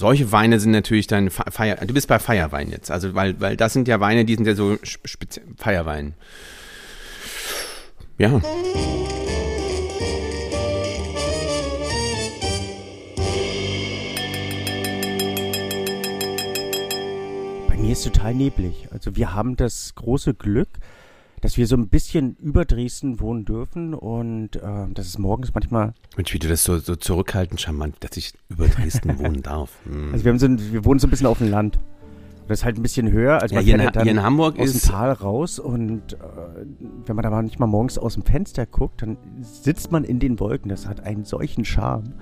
solche Weine sind natürlich dann Feier. Du bist bei Feierwein jetzt, also weil, weil das sind ja Weine, die sind ja so speziell Feierwein. Ja. Bei mir ist total neblig. Also wir haben das große Glück, dass wir so ein bisschen über Dresden wohnen dürfen und äh, das ist morgens manchmal. Mensch, wie du das so, so zurückhaltend charmant, dass ich über Dresden wohnen darf. Hm. Also wir, haben so ein, wir wohnen so ein bisschen auf dem Land. Das ist halt ein bisschen höher. Also ja, hier, in, hier in Hamburg aus ist dem Tal raus und äh, wenn man da mal nicht mal morgens aus dem Fenster guckt, dann sitzt man in den Wolken. Das hat einen solchen Charme.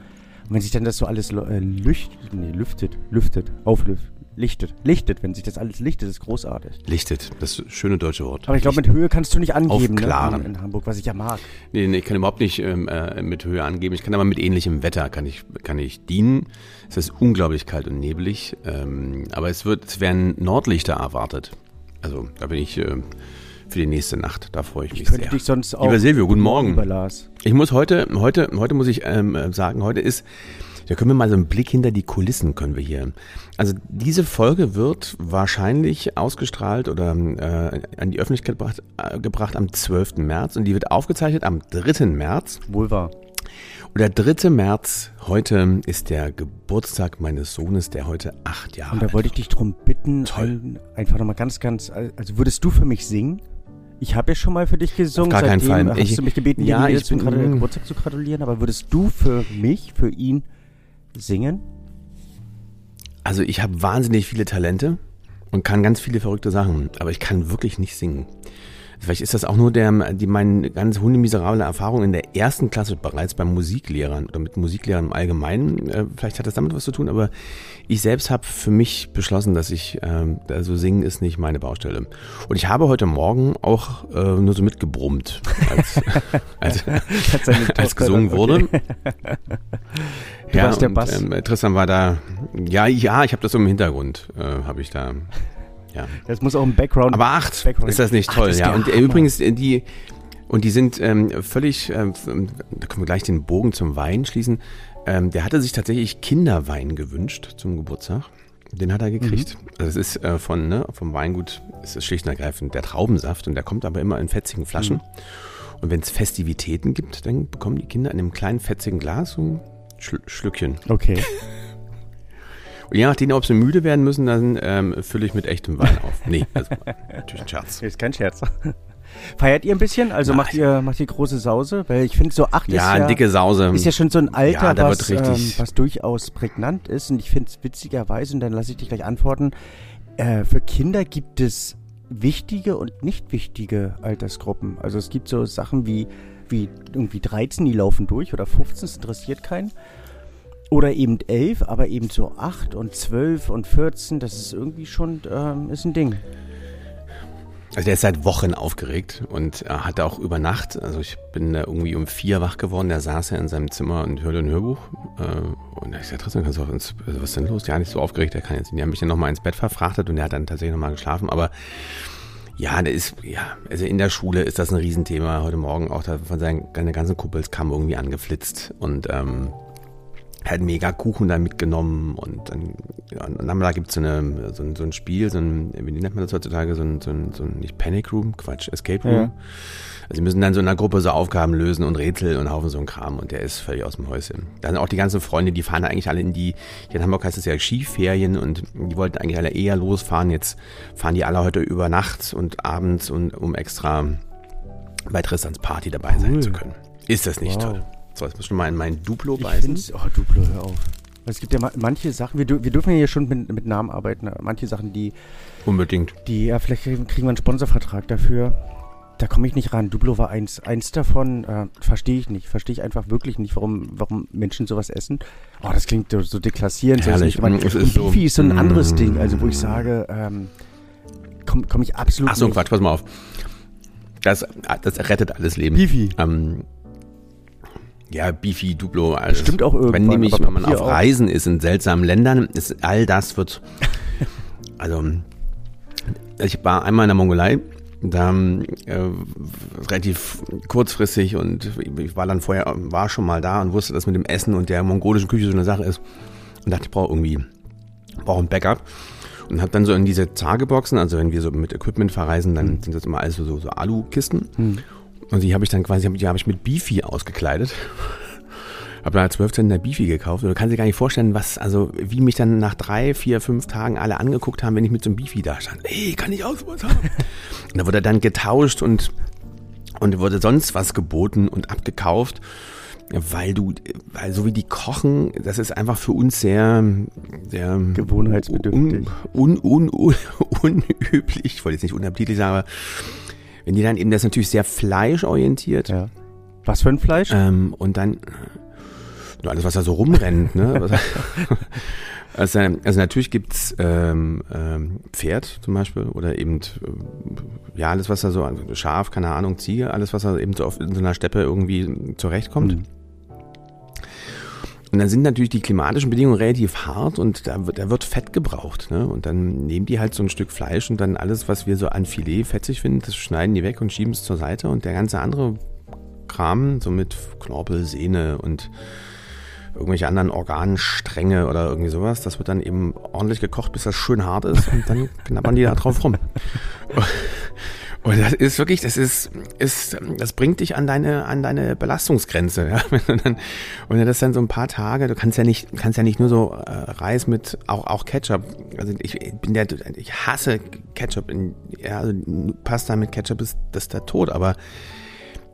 Und wenn sich dann das so alles äh, lücht, nee, lüftet, lüftet, auflüftet, lichtet. Lichtet, wenn sich das alles lichtet, ist großartig. Lichtet, das schöne deutsche Wort. Aber ich glaube, mit Höhe kannst du nicht angeben ne, in, Hamburg, was ich ja mag. Nee, nee, ich kann überhaupt nicht ähm, äh, mit Höhe angeben. Ich kann aber mit ähnlichem Wetter kann ich, kann ich dienen. Es ist unglaublich kalt und neblig, ähm, aber es wird, es werden Nordlichter erwartet. Also da bin ich äh, für die nächste Nacht. Da freue ich mich ich könnte sehr. Dich sonst auch Lieber Silvio, guten Morgen. Lieber Lars. Ich muss heute, heute, heute muss ich ähm, sagen, heute ist da können wir mal so einen Blick hinter die Kulissen können wir hier. Also diese Folge wird wahrscheinlich ausgestrahlt oder äh, an die Öffentlichkeit gebracht, äh, gebracht am 12. März und die wird aufgezeichnet am 3. März. Wohl wahr. Und der 3. März, heute ist der Geburtstag meines Sohnes, der heute acht Jahre alt ist. Und da wollte ich dich darum bitten, ein, einfach nochmal ganz, ganz, also würdest du für mich singen? Ich habe ja schon mal für dich gesungen. Auf gar keinen Fall. Hast ich, du mich gebeten, ja, dir ich bin, Geburtstag zu gratulieren, aber würdest du für mich, für ihn singen? Also ich habe wahnsinnig viele Talente und kann ganz viele verrückte Sachen, aber ich kann wirklich nicht singen. Vielleicht ist das auch nur der, die, meine ganz hundemiserable Erfahrung in der ersten Klasse bereits beim Musiklehrern oder mit Musiklehrern im Allgemeinen. Äh, vielleicht hat das damit was zu tun, aber ich selbst habe für mich beschlossen, dass ich, äh, also singen ist nicht meine Baustelle. Und ich habe heute Morgen auch äh, nur so mitgebrummt, als, als, als gesungen wurde. Du ja, der Bass. Ähm, Tristan war da, ja, ja, ich habe das so im Hintergrund, äh, habe ich da ja. Das muss auch ein Background. Aber acht, Background ist das nicht toll, ja. Und äh, übrigens, äh, die, und die sind ähm, völlig, ähm, da können wir gleich den Bogen zum Wein schließen. Ähm, der hatte sich tatsächlich Kinderwein gewünscht zum Geburtstag. Den hat er gekriegt. Mhm. Also es ist äh, von, ne, vom Weingut, es ist schlicht und ergreifend der Traubensaft und der kommt aber immer in fetzigen Flaschen. Mhm. Und wenn es Festivitäten gibt, dann bekommen die Kinder in einem kleinen fetzigen Glas so ein Schl Schlückchen. Okay. Und je nachdem, ob sie müde werden müssen, dann ähm, fülle ich mit echtem Wein auf. Nee, also natürlich ein Scherz. Ist kein Scherz. Feiert ihr ein bisschen? Also macht ihr, macht ihr große Sause? Weil ich finde, so acht ja, ist ja... dicke Sause. Ist ja schon so ein Alter, ja, was, ähm, was durchaus prägnant ist. Und ich finde es witzigerweise, und dann lasse ich dich gleich antworten, äh, für Kinder gibt es wichtige und nicht wichtige Altersgruppen. Also es gibt so Sachen wie, wie irgendwie 13, die laufen durch oder 15, das interessiert keinen. Oder eben elf, aber eben so acht und zwölf und 14, das ist irgendwie schon, ähm, ist ein Ding. Also der ist seit Wochen aufgeregt und er hatte auch über Nacht, also ich bin da irgendwie um vier wach geworden, der saß ja in seinem Zimmer und hörte ein Hörbuch. Äh, und ich sagte, Tristan, kannst du auch ins, also was ist denn los? Ja, nicht so aufgeregt, der kann jetzt, die haben mich dann nochmal ins Bett verfrachtet und der hat dann tatsächlich nochmal geschlafen, aber ja, der ist, ja, also in der Schule ist das ein Riesenthema. Heute Morgen auch da von seinen, seine ganzen Kumpels kam irgendwie angeflitzt und ähm, halt mega Kuchen da mitgenommen und dann, ja, und dann da gibt's so, eine, so, ein, so ein Spiel, so ein, wie nennt man das heutzutage, so ein, so ein, so ein nicht Panic Room, Quatsch, Escape Room. Ja. Also sie müssen dann so in einer Gruppe so Aufgaben lösen und Rätsel und Haufen so ein Kram und der ist völlig aus dem Häuschen. Da sind auch die ganzen Freunde, die fahren eigentlich alle in die, hier in Hamburg heißt es ja Skiferien und die wollten eigentlich alle eher losfahren. Jetzt fahren die alle heute über Nacht und abends und um extra bei Tristans Party dabei cool. sein zu können. Ist das nicht wow. toll? So, jetzt musst du mal in mein Duplo beißen. Oh, Duplo, hör auf. Es gibt ja manche Sachen, wir, wir dürfen ja hier schon mit, mit Namen arbeiten, manche Sachen, die. Unbedingt. Die, ja, vielleicht kriegen wir einen Sponsorvertrag dafür. Da komme ich nicht ran. Duplo war eins, eins davon. Äh, Verstehe ich nicht. Verstehe ich einfach wirklich nicht, warum, warum Menschen sowas essen. Oh, das klingt so, so deklassierend. Herrlich. So, und Beefy ist so ein mm. anderes Ding, also wo ich sage, ähm, komme komm ich absolut Ach so, nicht. Quatsch, pass mal auf. Das, das rettet alles Leben. Beefy. Ähm, ja, Beefy, Duplo, alles. Stimmt auch irgendwann. Wenn nämlich, wenn man auf auch. Reisen ist in seltsamen Ländern, ist all das wird, also, ich war einmal in der Mongolei, da äh, relativ kurzfristig und ich war dann vorher, war schon mal da und wusste, dass mit dem Essen und der mongolischen Küche so eine Sache ist und dachte, ich brauche irgendwie habe auch ein Backup und habe dann so in diese Tageboxen, also wenn wir so mit Equipment verreisen, dann mhm. sind das immer alles so, so, Alu-Kisten. Mhm. Und die habe ich dann quasi, die habe ich mit Beefy ausgekleidet. Hab da 12 Cent der Beefy gekauft. Und du kannst dir gar nicht vorstellen, was, also wie mich dann nach drei, vier, fünf Tagen alle angeguckt haben, wenn ich mit so einem Beefy da stand. Ey, kann ich auch sowas haben? und da wurde dann getauscht und, und wurde sonst was geboten und abgekauft weil du, weil so wie die kochen, das ist einfach für uns sehr, sehr gewohnheitsbedürftig, un, un, un, unüblich. Ich wollte jetzt nicht unappetitlich sagen, aber wenn die dann eben das natürlich sehr fleischorientiert. Ja. Was für ein Fleisch? Ähm, und dann alles, was da so rumrennt, ne? Also, also natürlich gibt's ähm, ähm, Pferd zum Beispiel oder eben äh, ja alles, was da so, also Schaf, keine Ahnung, Ziege, alles, was da eben so oft in so einer Steppe irgendwie zurechtkommt. Mhm. Und dann sind natürlich die klimatischen Bedingungen relativ hart und da wird, da wird Fett gebraucht. Ne? Und dann nehmen die halt so ein Stück Fleisch und dann alles, was wir so an Filet fetzig finden, das schneiden die weg und schieben es zur Seite. Und der ganze andere Kram, so mit Knorpel, Sehne und irgendwelche anderen Organstränge oder irgendwie sowas, das wird dann eben ordentlich gekocht, bis das schön hart ist und dann knabbern die da drauf rum. Und das ist wirklich, das ist, ist, das bringt dich an deine, an deine Belastungsgrenze. Ja? Du dann, und das dann so ein paar Tage, du kannst ja nicht, kannst ja nicht nur so äh, Reis mit auch, auch Ketchup. Also ich bin der, ich hasse Ketchup. In, ja, also Pasta mit Ketchup ist das ist der Tod, aber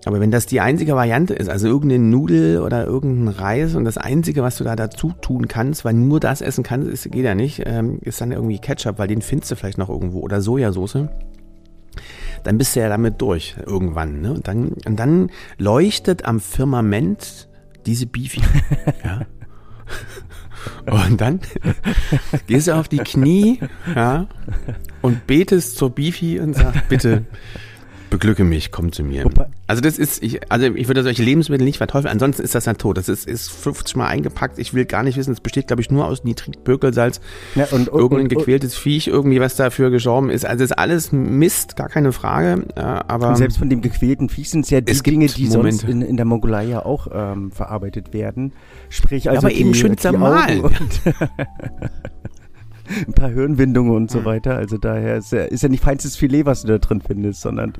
aber wenn das die einzige Variante ist, also irgendeine Nudel oder irgendein Reis und das einzige, was du da dazu tun kannst, weil nur das essen kannst, ist, geht ja nicht, ähm, ist dann irgendwie Ketchup, weil den findest du vielleicht noch irgendwo oder Sojasauce dann bist du ja damit durch irgendwann. Ne? Und, dann, und dann leuchtet am Firmament diese Beefy. ja. Und dann gehst du auf die Knie ja, und betest zur Beefy und sagst, bitte beglücke mich, komm zu mir. Also das ist, ich, also ich würde solche Lebensmittel nicht verteufeln, ansonsten ist das ja tot. Das ist, ist 50 Mal eingepackt. Ich will gar nicht wissen, es besteht, glaube ich, nur aus Nitritbökelsalz. Ja, und, und, Irgendein gequältes Viech, irgendwie, was dafür gestorben ist. Also das ist alles Mist, gar keine Frage. aber und selbst von dem gequälten Viech sind es ja die Dinge, die Momente. sonst in, in der Mongolei ja auch ähm, verarbeitet werden. Sprich also ja, aber die, eben schön zermahlen. ein paar Hirnwindungen und so mhm. weiter. Also daher ist ja, ist ja nicht feinstes Filet, was du da drin findest, sondern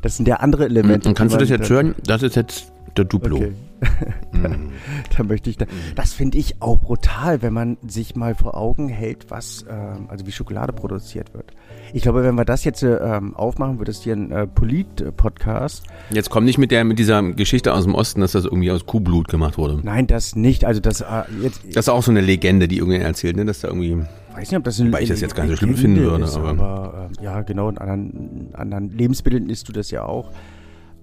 das sind ja andere Elemente. Und kannst du das jetzt hören? Das ist jetzt der Duplo. Okay. da, mm. da, möchte ich da. Das finde ich auch brutal, wenn man sich mal vor Augen hält, was, ähm, also wie Schokolade produziert wird. Ich glaube, wenn wir das jetzt ähm, aufmachen, wird es hier ein äh, Polit-Podcast. Jetzt komm nicht mit der mit dieser Geschichte aus dem Osten, dass das irgendwie aus Kuhblut gemacht wurde. Nein, das nicht. Also das äh, jetzt. Das ist auch so eine Legende, die irgendwer erzählt, ne, dass da irgendwie weiß nicht, ob das eine Weil ich das jetzt gar nicht so schlimm finden würde. Ist, aber, aber äh, ja, genau, in anderen, anderen Lebensmitteln isst du das ja auch.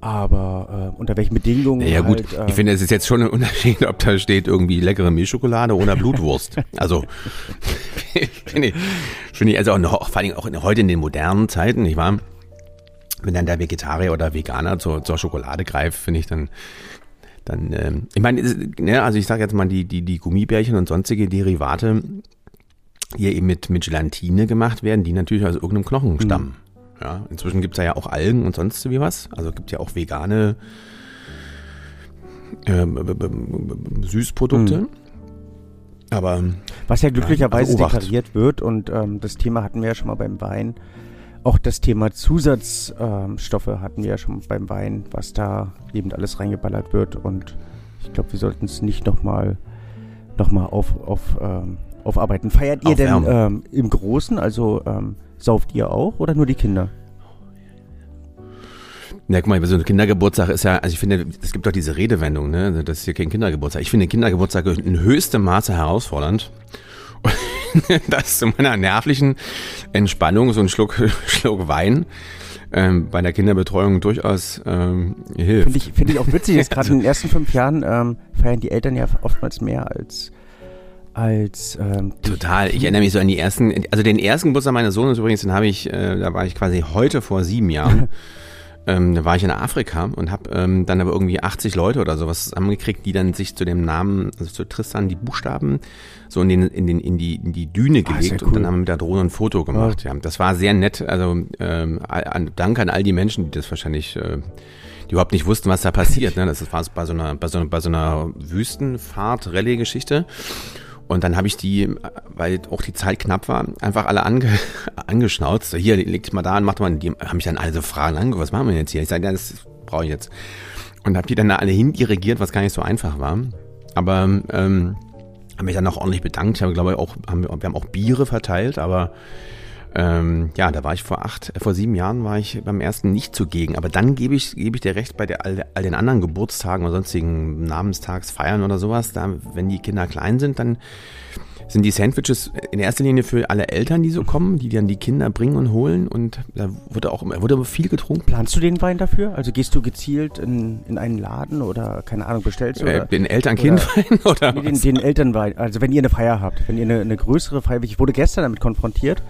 Aber äh, unter welchen Bedingungen? Ja, halt, gut, äh, ich finde, es ist jetzt schon ein Unterschied, ob da steht irgendwie leckere Milchschokolade oder Blutwurst. also finde ich, finde ich, also auch vor allem auch in, heute in den modernen Zeiten, nicht wahr? Wenn dann der Vegetarier oder Veganer zur, zur Schokolade greift, finde ich dann dann, ähm, ich meine, ne, also ich sage jetzt mal, die, die, die Gummibärchen und sonstige Derivate, hier eben mit, mit Gelatine gemacht werden, die natürlich aus irgendeinem Knochen mhm. stammen. Mhm. Ja, inzwischen gibt es ja auch Algen und sonst wie was. Also gibt ja auch vegane äh, Süßprodukte. Mhm. Aber was ja glücklicherweise also deklariert wird und ähm, das Thema hatten wir ja schon mal beim Wein. Auch das Thema Zusatzstoffe ähm, hatten wir ja schon beim Wein, was da eben alles reingeballert wird und ich glaube, wir sollten es nicht nochmal noch mal auf, auf ähm, aufarbeiten. Feiert ihr denn ähm, im Großen, also ähm, sauft ihr auch oder nur die Kinder? Na, guck mal, so ein Kindergeburtstag ist ja, also ich finde, es gibt doch diese Redewendung, ne, also das ist hier kein Kindergeburtstag. Ich finde Kindergeburtstag in höchstem Maße herausfordernd. das zu meiner nervlichen Entspannung, so ein Schluck, Schluck Wein, ähm, bei der Kinderbetreuung durchaus ähm, hilft. Finde ich, finde ich auch witzig, jetzt gerade also, in den ersten fünf Jahren ähm, feiern die Eltern ja oftmals mehr als als ähm, total. Ich erinnere mich so an die ersten, also den ersten Geburtstag meines Sohnes übrigens, den habe ich, äh, da war ich quasi heute vor sieben Jahren. ähm, da war ich in Afrika und habe ähm, dann aber irgendwie 80 Leute oder sowas zusammengekriegt, die dann sich zu dem Namen, also zu Tristan, die Buchstaben so in den in den in die in die Düne ah, gelegt ah, cool. und dann haben wir mit der Drohne ein Foto gemacht. Ja, das war sehr nett. Also ähm, an, danke an all die Menschen, die das wahrscheinlich äh, die überhaupt nicht wussten, was da passiert. Ne? Das war bei so einer, bei so einer, bei so einer Wüstenfahrt-Rallye-Geschichte. Und dann habe ich die, weil auch die Zeit knapp war, einfach alle ange, angeschnauzt. Hier, legt mal da an, macht mal. Die haben mich dann alle so Fragen angeguckt, was machen wir jetzt hier? Ich sage, ja, das brauche ich jetzt. Und habe die dann alle hindirigiert, was gar nicht so einfach war. Aber ähm, habe mich dann auch ordentlich bedankt. Ich habe, glaube ich, auch, haben, wir haben auch Biere verteilt, aber ähm, ja, da war ich vor acht, äh, vor sieben Jahren war ich beim ersten nicht zugegen. Aber dann gebe ich, gebe ich dir recht bei der, all, all den anderen Geburtstagen oder sonstigen Namenstagsfeiern oder sowas. Da, wenn die Kinder klein sind, dann sind die Sandwiches in erster Linie für alle Eltern, die so kommen, die dann die Kinder bringen und holen. Und da wurde auch wurde aber viel getrunken. Planst du den Wein dafür? Also gehst du gezielt in, in einen Laden oder keine Ahnung, bestellst du? Äh, den Eltern-Kind-Wein oder? oder den, den Elternwein. Also wenn ihr eine Feier habt, wenn ihr eine, eine größere Feier, ich wurde gestern damit konfrontiert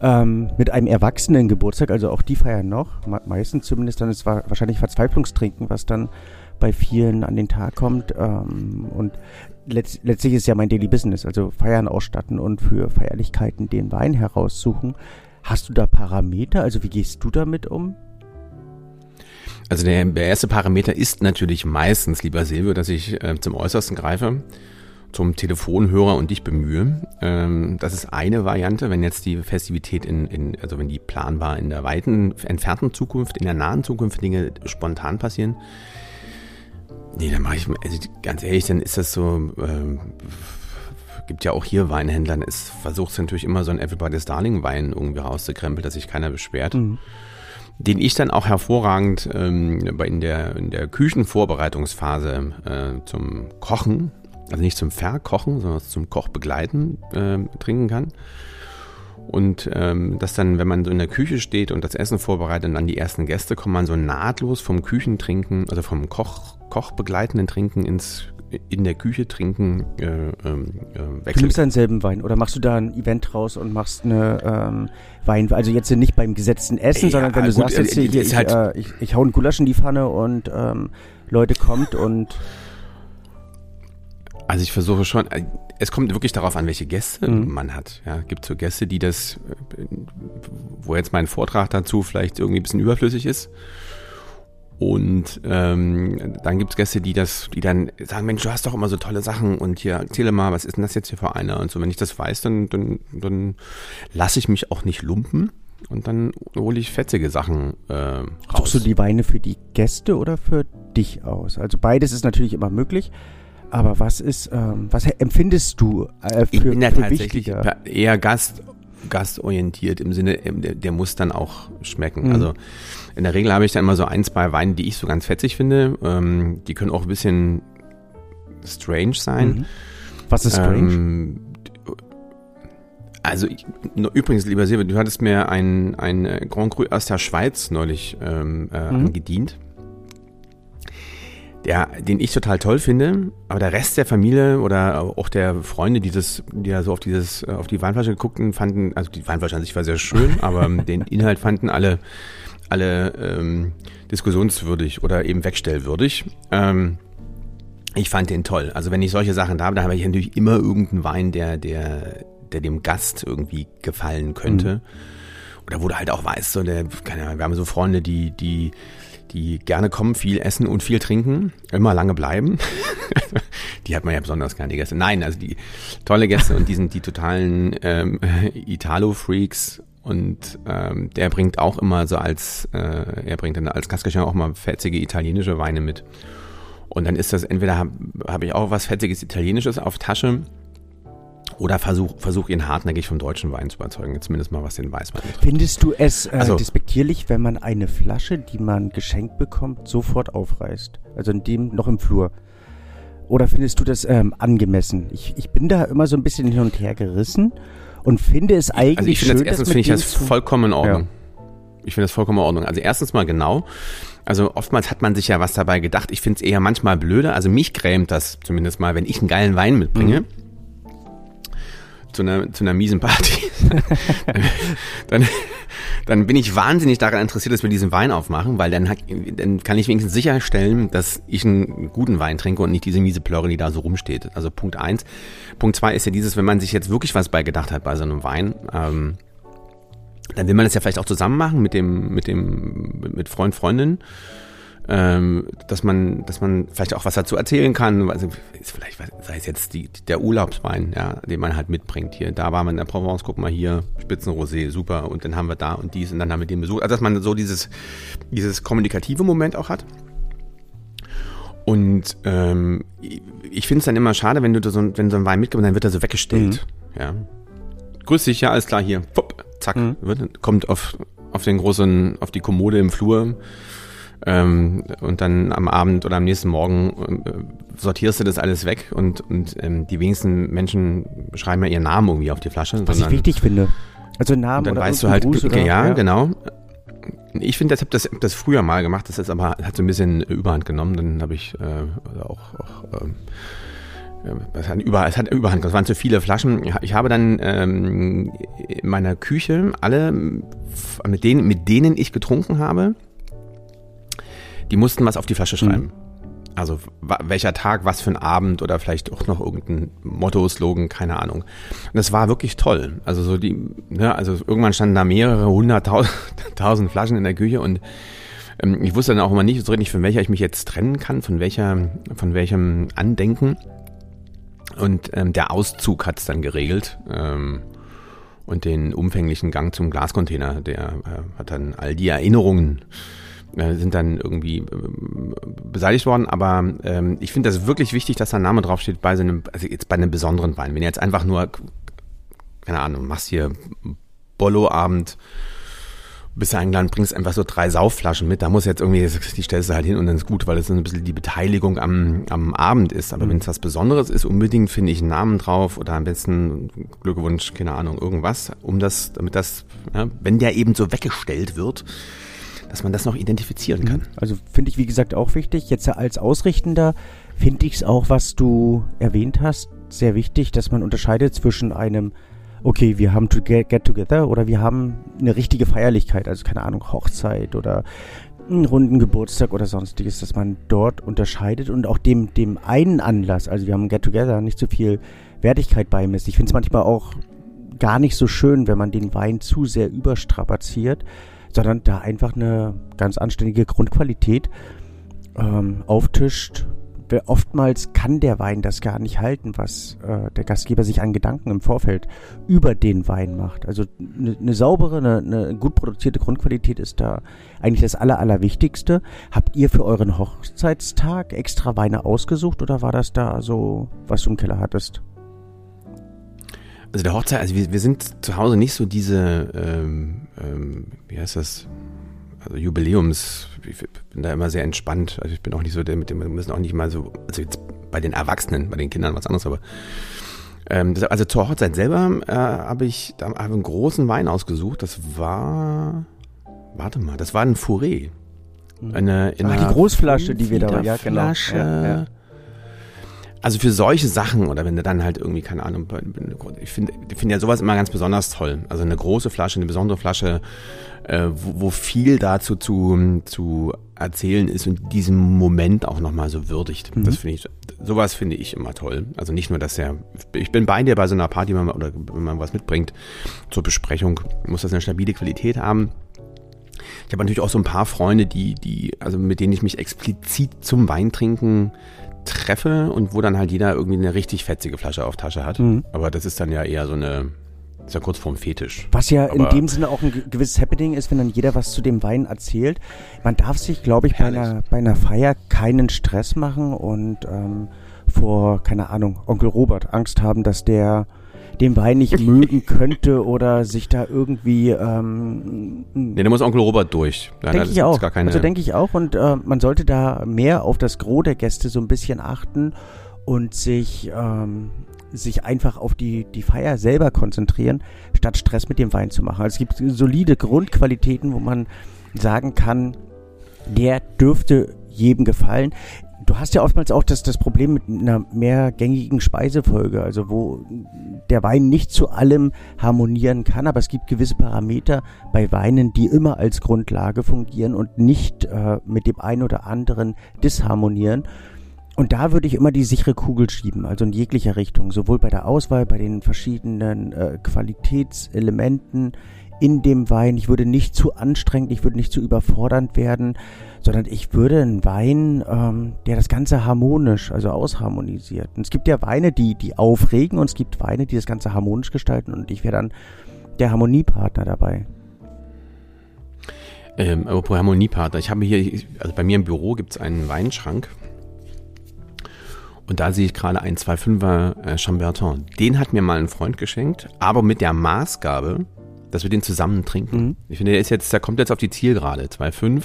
ähm, mit einem erwachsenen Geburtstag, also auch die feiern noch, meistens zumindest, dann ist wahrscheinlich Verzweiflungstrinken, was dann bei vielen an den Tag kommt. Ähm, und letzt, letztlich ist ja mein Daily Business, also Feiern ausstatten und für Feierlichkeiten den Wein heraussuchen. Hast du da Parameter? Also wie gehst du damit um? Also der, der erste Parameter ist natürlich meistens, lieber Silvio, dass ich äh, zum Äußersten greife zum Telefonhörer und dich bemühe. Ähm, das ist eine Variante, wenn jetzt die Festivität in, in, also wenn die planbar in der weiten, entfernten Zukunft, in der nahen Zukunft Dinge spontan passieren. Nee, dann mache ich, also ganz ehrlich, dann ist das so, äh, gibt ja auch hier Weinhändler, es versucht natürlich immer so ein Everybody's Darling Wein irgendwie rauszukrempeln, dass sich keiner beschwert. Mhm. Den ich dann auch hervorragend ähm, in, der, in der Küchenvorbereitungsphase äh, zum Kochen also nicht zum Verkochen, sondern zum Kochbegleiten äh, trinken kann. Und ähm, das dann, wenn man so in der Küche steht und das Essen vorbereitet und dann die ersten Gäste kommen, man so nahtlos vom Küchentrinken, also vom Koch, Kochbegleitenden Trinken ins in der Küche trinken äh, ähm, äh, wechseln. Du nimmst denselben Wein oder machst du da ein Event raus und machst eine ähm, Wein, also jetzt nicht beim gesetzten Essen, ja, sondern wenn du gut, sagst, jetzt hier, ich, halt äh, ich, ich hau einen Gulasch in die Pfanne und ähm, Leute kommt und also ich versuche schon, äh, es kommt wirklich darauf an, welche Gäste mhm. man hat. Ja, gibt so Gäste, die das, äh, wo jetzt mein Vortrag dazu vielleicht irgendwie ein bisschen überflüssig ist. Und ähm, dann gibt's Gäste, die das, die dann sagen, Mensch, du hast doch immer so tolle Sachen und hier, erzähle mal, was ist denn das jetzt hier für einer? Und so, wenn ich das weiß, dann, dann, dann lasse ich mich auch nicht lumpen und dann hole ich fetzige Sachen äh, raus. Suchst du die Weine für die Gäste oder für dich aus? Also beides ist natürlich immer möglich. Aber was ist, ähm, was empfindest du äh, für, ich bin ja tatsächlich wichtiger? eher Gast, gastorientiert im Sinne, ähm, der, der muss dann auch schmecken. Mhm. Also in der Regel habe ich dann immer so ein, zwei Weine, die ich so ganz fetzig finde. Ähm, die können auch ein bisschen strange sein. Mhm. Was ist strange? Ähm, also ich, übrigens, lieber Silber, du hattest mir ein, ein Grand Cru aus der Schweiz neulich ähm, äh, mhm. angedient der, den ich total toll finde, aber der Rest der Familie oder auch der Freunde, die das, die da so auf dieses, auf die Weinflasche geguckten, fanden, also die Weinflasche an sich war sehr schön, aber den Inhalt fanden alle, alle ähm, diskussionswürdig oder eben wegstellwürdig. Ähm, ich fand den toll. Also wenn ich solche Sachen da habe, dann habe ich natürlich immer irgendeinen Wein, der, der, der dem Gast irgendwie gefallen könnte. Mhm. Oder wo du halt auch weißt, so der, keine Ahnung, wir haben so Freunde, die, die die gerne kommen, viel essen und viel trinken, immer lange bleiben. die hat man ja besonders gerne, die Gäste. Nein, also die tolle Gäste und die sind die totalen ähm, Italo-Freaks und ähm, der bringt auch immer so als, äh, er bringt dann als Gastgeschenk auch mal fetzige italienische Weine mit. Und dann ist das, entweder habe hab ich auch was fetziges Italienisches auf Tasche oder versuch, versuch ihn hartnäckig vom deutschen Wein zu überzeugen, zumindest mal was den Weißwein betrifft. Findest du es äh, also, despektierlich, wenn man eine Flasche, die man geschenkt bekommt, sofort aufreißt? Also in dem noch im Flur. Oder findest du das ähm, angemessen? Ich, ich bin da immer so ein bisschen hin und her gerissen und finde es eigentlich also ich schön, das, erstens finde ich das vollkommen in Ordnung. Ja. Ich finde das vollkommen in Ordnung. Also erstens mal genau. Also oftmals hat man sich ja was dabei gedacht. Ich finde es eher manchmal blöder. Also mich grämt das zumindest mal, wenn ich einen geilen Wein mitbringe. Mhm zu einer, zu einer miesen Party, dann, dann bin ich wahnsinnig daran interessiert, dass wir diesen Wein aufmachen, weil dann, dann kann ich wenigstens sicherstellen, dass ich einen guten Wein trinke und nicht diese miese Plörre, die da so rumsteht. Also Punkt eins. Punkt zwei ist ja dieses, wenn man sich jetzt wirklich was beigedacht hat bei so einem Wein, ähm, dann will man das ja vielleicht auch zusammen machen mit dem, mit dem, mit Freund, Freundin. Ähm, dass man, dass man vielleicht auch was dazu erzählen kann. Also ist vielleicht, sei es jetzt die, der Urlaubswein, ja, den man halt mitbringt hier. Da war man in der Provence, guck mal hier, Spitzenrosé, super. Und dann haben wir da und dies und dann haben wir den besucht. Also dass man so dieses, dieses kommunikative Moment auch hat. Und ähm, ich finde es dann immer schade, wenn du so, wenn so ein Wein mitkommst, dann wird er so weggestellt. Mhm. Ja. Grüß dich, ja, alles klar, hier, Pupp, zack, mhm. wird, kommt auf, auf den großen, auf die Kommode im Flur ähm, und dann am Abend oder am nächsten Morgen äh, sortierst du das alles weg und, und ähm, die wenigsten Menschen schreiben ja ihren Namen irgendwie auf die Flasche. Was ich wichtig finde. Also Namen und dann oder weißt du halt, Gruß oder, ja, ja, genau. Ich finde, ich habe das, hab das früher mal gemacht, das ist aber hat so ein bisschen Überhand genommen. Dann habe ich äh, auch, auch ähm, es hat, über, es hat Überhand, das waren zu viele Flaschen. Ich habe dann ähm, in meiner Küche alle, mit denen, mit denen ich getrunken habe, die mussten was auf die Flasche schreiben. Mhm. Also welcher Tag, was für ein Abend oder vielleicht auch noch irgendein Motto, Slogan, keine Ahnung. Und das war wirklich toll. Also so die, ne, also irgendwann standen da mehrere hunderttausend Flaschen in der Küche und ähm, ich wusste dann auch immer nicht so richtig, von welcher ich mich jetzt trennen kann, von welcher, von welchem Andenken. Und ähm, der Auszug hat es dann geregelt. Ähm, und den umfänglichen Gang zum Glascontainer, der äh, hat dann all die Erinnerungen äh, sind dann irgendwie äh, beseitigt worden. Aber ähm, ich finde das wirklich wichtig, dass da ein Name draufsteht bei so einem, also jetzt bei einem besonderen Wein. Wenn ihr jetzt einfach nur, keine Ahnung, machst hier Bollo-Abend, bist du eingeladen, bringst einfach so drei Saufflaschen mit, da muss jetzt irgendwie, die stellst du halt hin und dann ist gut, weil das ein bisschen die Beteiligung am, am Abend ist. Aber mhm. wenn es was Besonderes ist, unbedingt finde ich einen Namen drauf oder am besten Glückwunsch, keine Ahnung, irgendwas, um das, damit das, ja, wenn der eben so weggestellt wird, dass man das noch identifizieren mhm. kann. Also finde ich, wie gesagt, auch wichtig. Jetzt als Ausrichtender finde ich es auch, was du erwähnt hast, sehr wichtig, dass man unterscheidet zwischen einem, okay, wir haben to get, get together oder wir haben eine richtige Feierlichkeit, also keine Ahnung, Hochzeit oder einen runden Geburtstag oder sonstiges, dass man dort unterscheidet und auch dem, dem einen Anlass, also wir haben Get Together, nicht so viel Wertigkeit beimisst. Ich finde es manchmal auch gar nicht so schön, wenn man den Wein zu sehr überstrapaziert sondern da einfach eine ganz anständige Grundqualität ähm, auftischt. Oftmals kann der Wein das gar nicht halten, was äh, der Gastgeber sich an Gedanken im Vorfeld über den Wein macht. Also eine ne saubere, eine ne gut produzierte Grundqualität ist da eigentlich das Aller, Allerwichtigste. Habt ihr für euren Hochzeitstag extra Weine ausgesucht oder war das da so, was du im Keller hattest? also der Hochzeit, also wir, wir sind zu Hause nicht so diese, ähm, ähm, wie heißt das, also Jubiläums, ich bin da immer sehr entspannt. Also ich bin auch nicht so der mit dem, wir müssen auch nicht mal so, also jetzt bei den Erwachsenen, bei den Kindern was anderes, aber ähm, also zur Hochzeit selber äh, habe ich da hab einen großen Wein ausgesucht. Das war, warte mal, das war ein Fouré. Eine, in Ach, die Großflasche, die wir da, ja, genau. Flasche, ja, ja. Also für solche Sachen oder wenn du dann halt irgendwie, keine Ahnung, ich finde ich finde ja sowas immer ganz besonders toll. Also eine große Flasche, eine besondere Flasche, äh, wo, wo viel dazu zu, zu erzählen ist und diesen Moment auch nochmal so würdigt. Mhm. Das finde ich, sowas finde ich immer toll. Also nicht nur, dass er, ich bin bei dir bei so einer Party wenn man, oder wenn man was mitbringt zur Besprechung, muss das eine stabile Qualität haben. Ich habe natürlich auch so ein paar Freunde, die, die, also mit denen ich mich explizit zum Weintrinken treffe und wo dann halt jeder irgendwie eine richtig fetzige Flasche auf Tasche hat. Mhm. Aber das ist dann ja eher so eine, ist ja kurz vorm Fetisch. Was ja Aber in dem Sinne auch ein gewisses Happening ist, wenn dann jeder was zu dem Wein erzählt. Man darf sich, glaube ich, bei einer, bei einer Feier keinen Stress machen und ähm, vor, keine Ahnung, Onkel Robert Angst haben, dass der den Wein nicht mögen könnte oder sich da irgendwie. Ähm, nee, da muss Onkel Robert durch. Denke ich auch. also denke ich auch und äh, man sollte da mehr auf das Gros der Gäste so ein bisschen achten und sich ähm, sich einfach auf die, die Feier selber konzentrieren, statt Stress mit dem Wein zu machen. Also es gibt solide Grundqualitäten, wo man sagen kann, der dürfte jedem gefallen. Du hast ja oftmals auch das, das Problem mit einer mehrgängigen Speisefolge, also wo der Wein nicht zu allem harmonieren kann, aber es gibt gewisse Parameter bei Weinen, die immer als Grundlage fungieren und nicht äh, mit dem einen oder anderen disharmonieren. und da würde ich immer die sichere Kugel schieben, also in jeglicher Richtung, sowohl bei der Auswahl, bei den verschiedenen äh, Qualitätselementen in dem Wein. Ich würde nicht zu anstrengend, ich würde nicht zu überfordernd werden, sondern ich würde einen Wein, ähm, der das Ganze harmonisch, also ausharmonisiert. Und es gibt ja Weine, die, die aufregen und es gibt Weine, die das Ganze harmonisch gestalten und ich wäre dann der Harmoniepartner dabei. Ähm, apropos Harmoniepartner, ich habe hier, also bei mir im Büro gibt es einen Weinschrank und da sehe ich gerade einen 2,5er äh, Chambertin. Den hat mir mal ein Freund geschenkt, aber mit der Maßgabe, dass wir den zusammen trinken. Mhm. Ich finde, der ist jetzt, der kommt jetzt auf die Zielgerade. 2,5.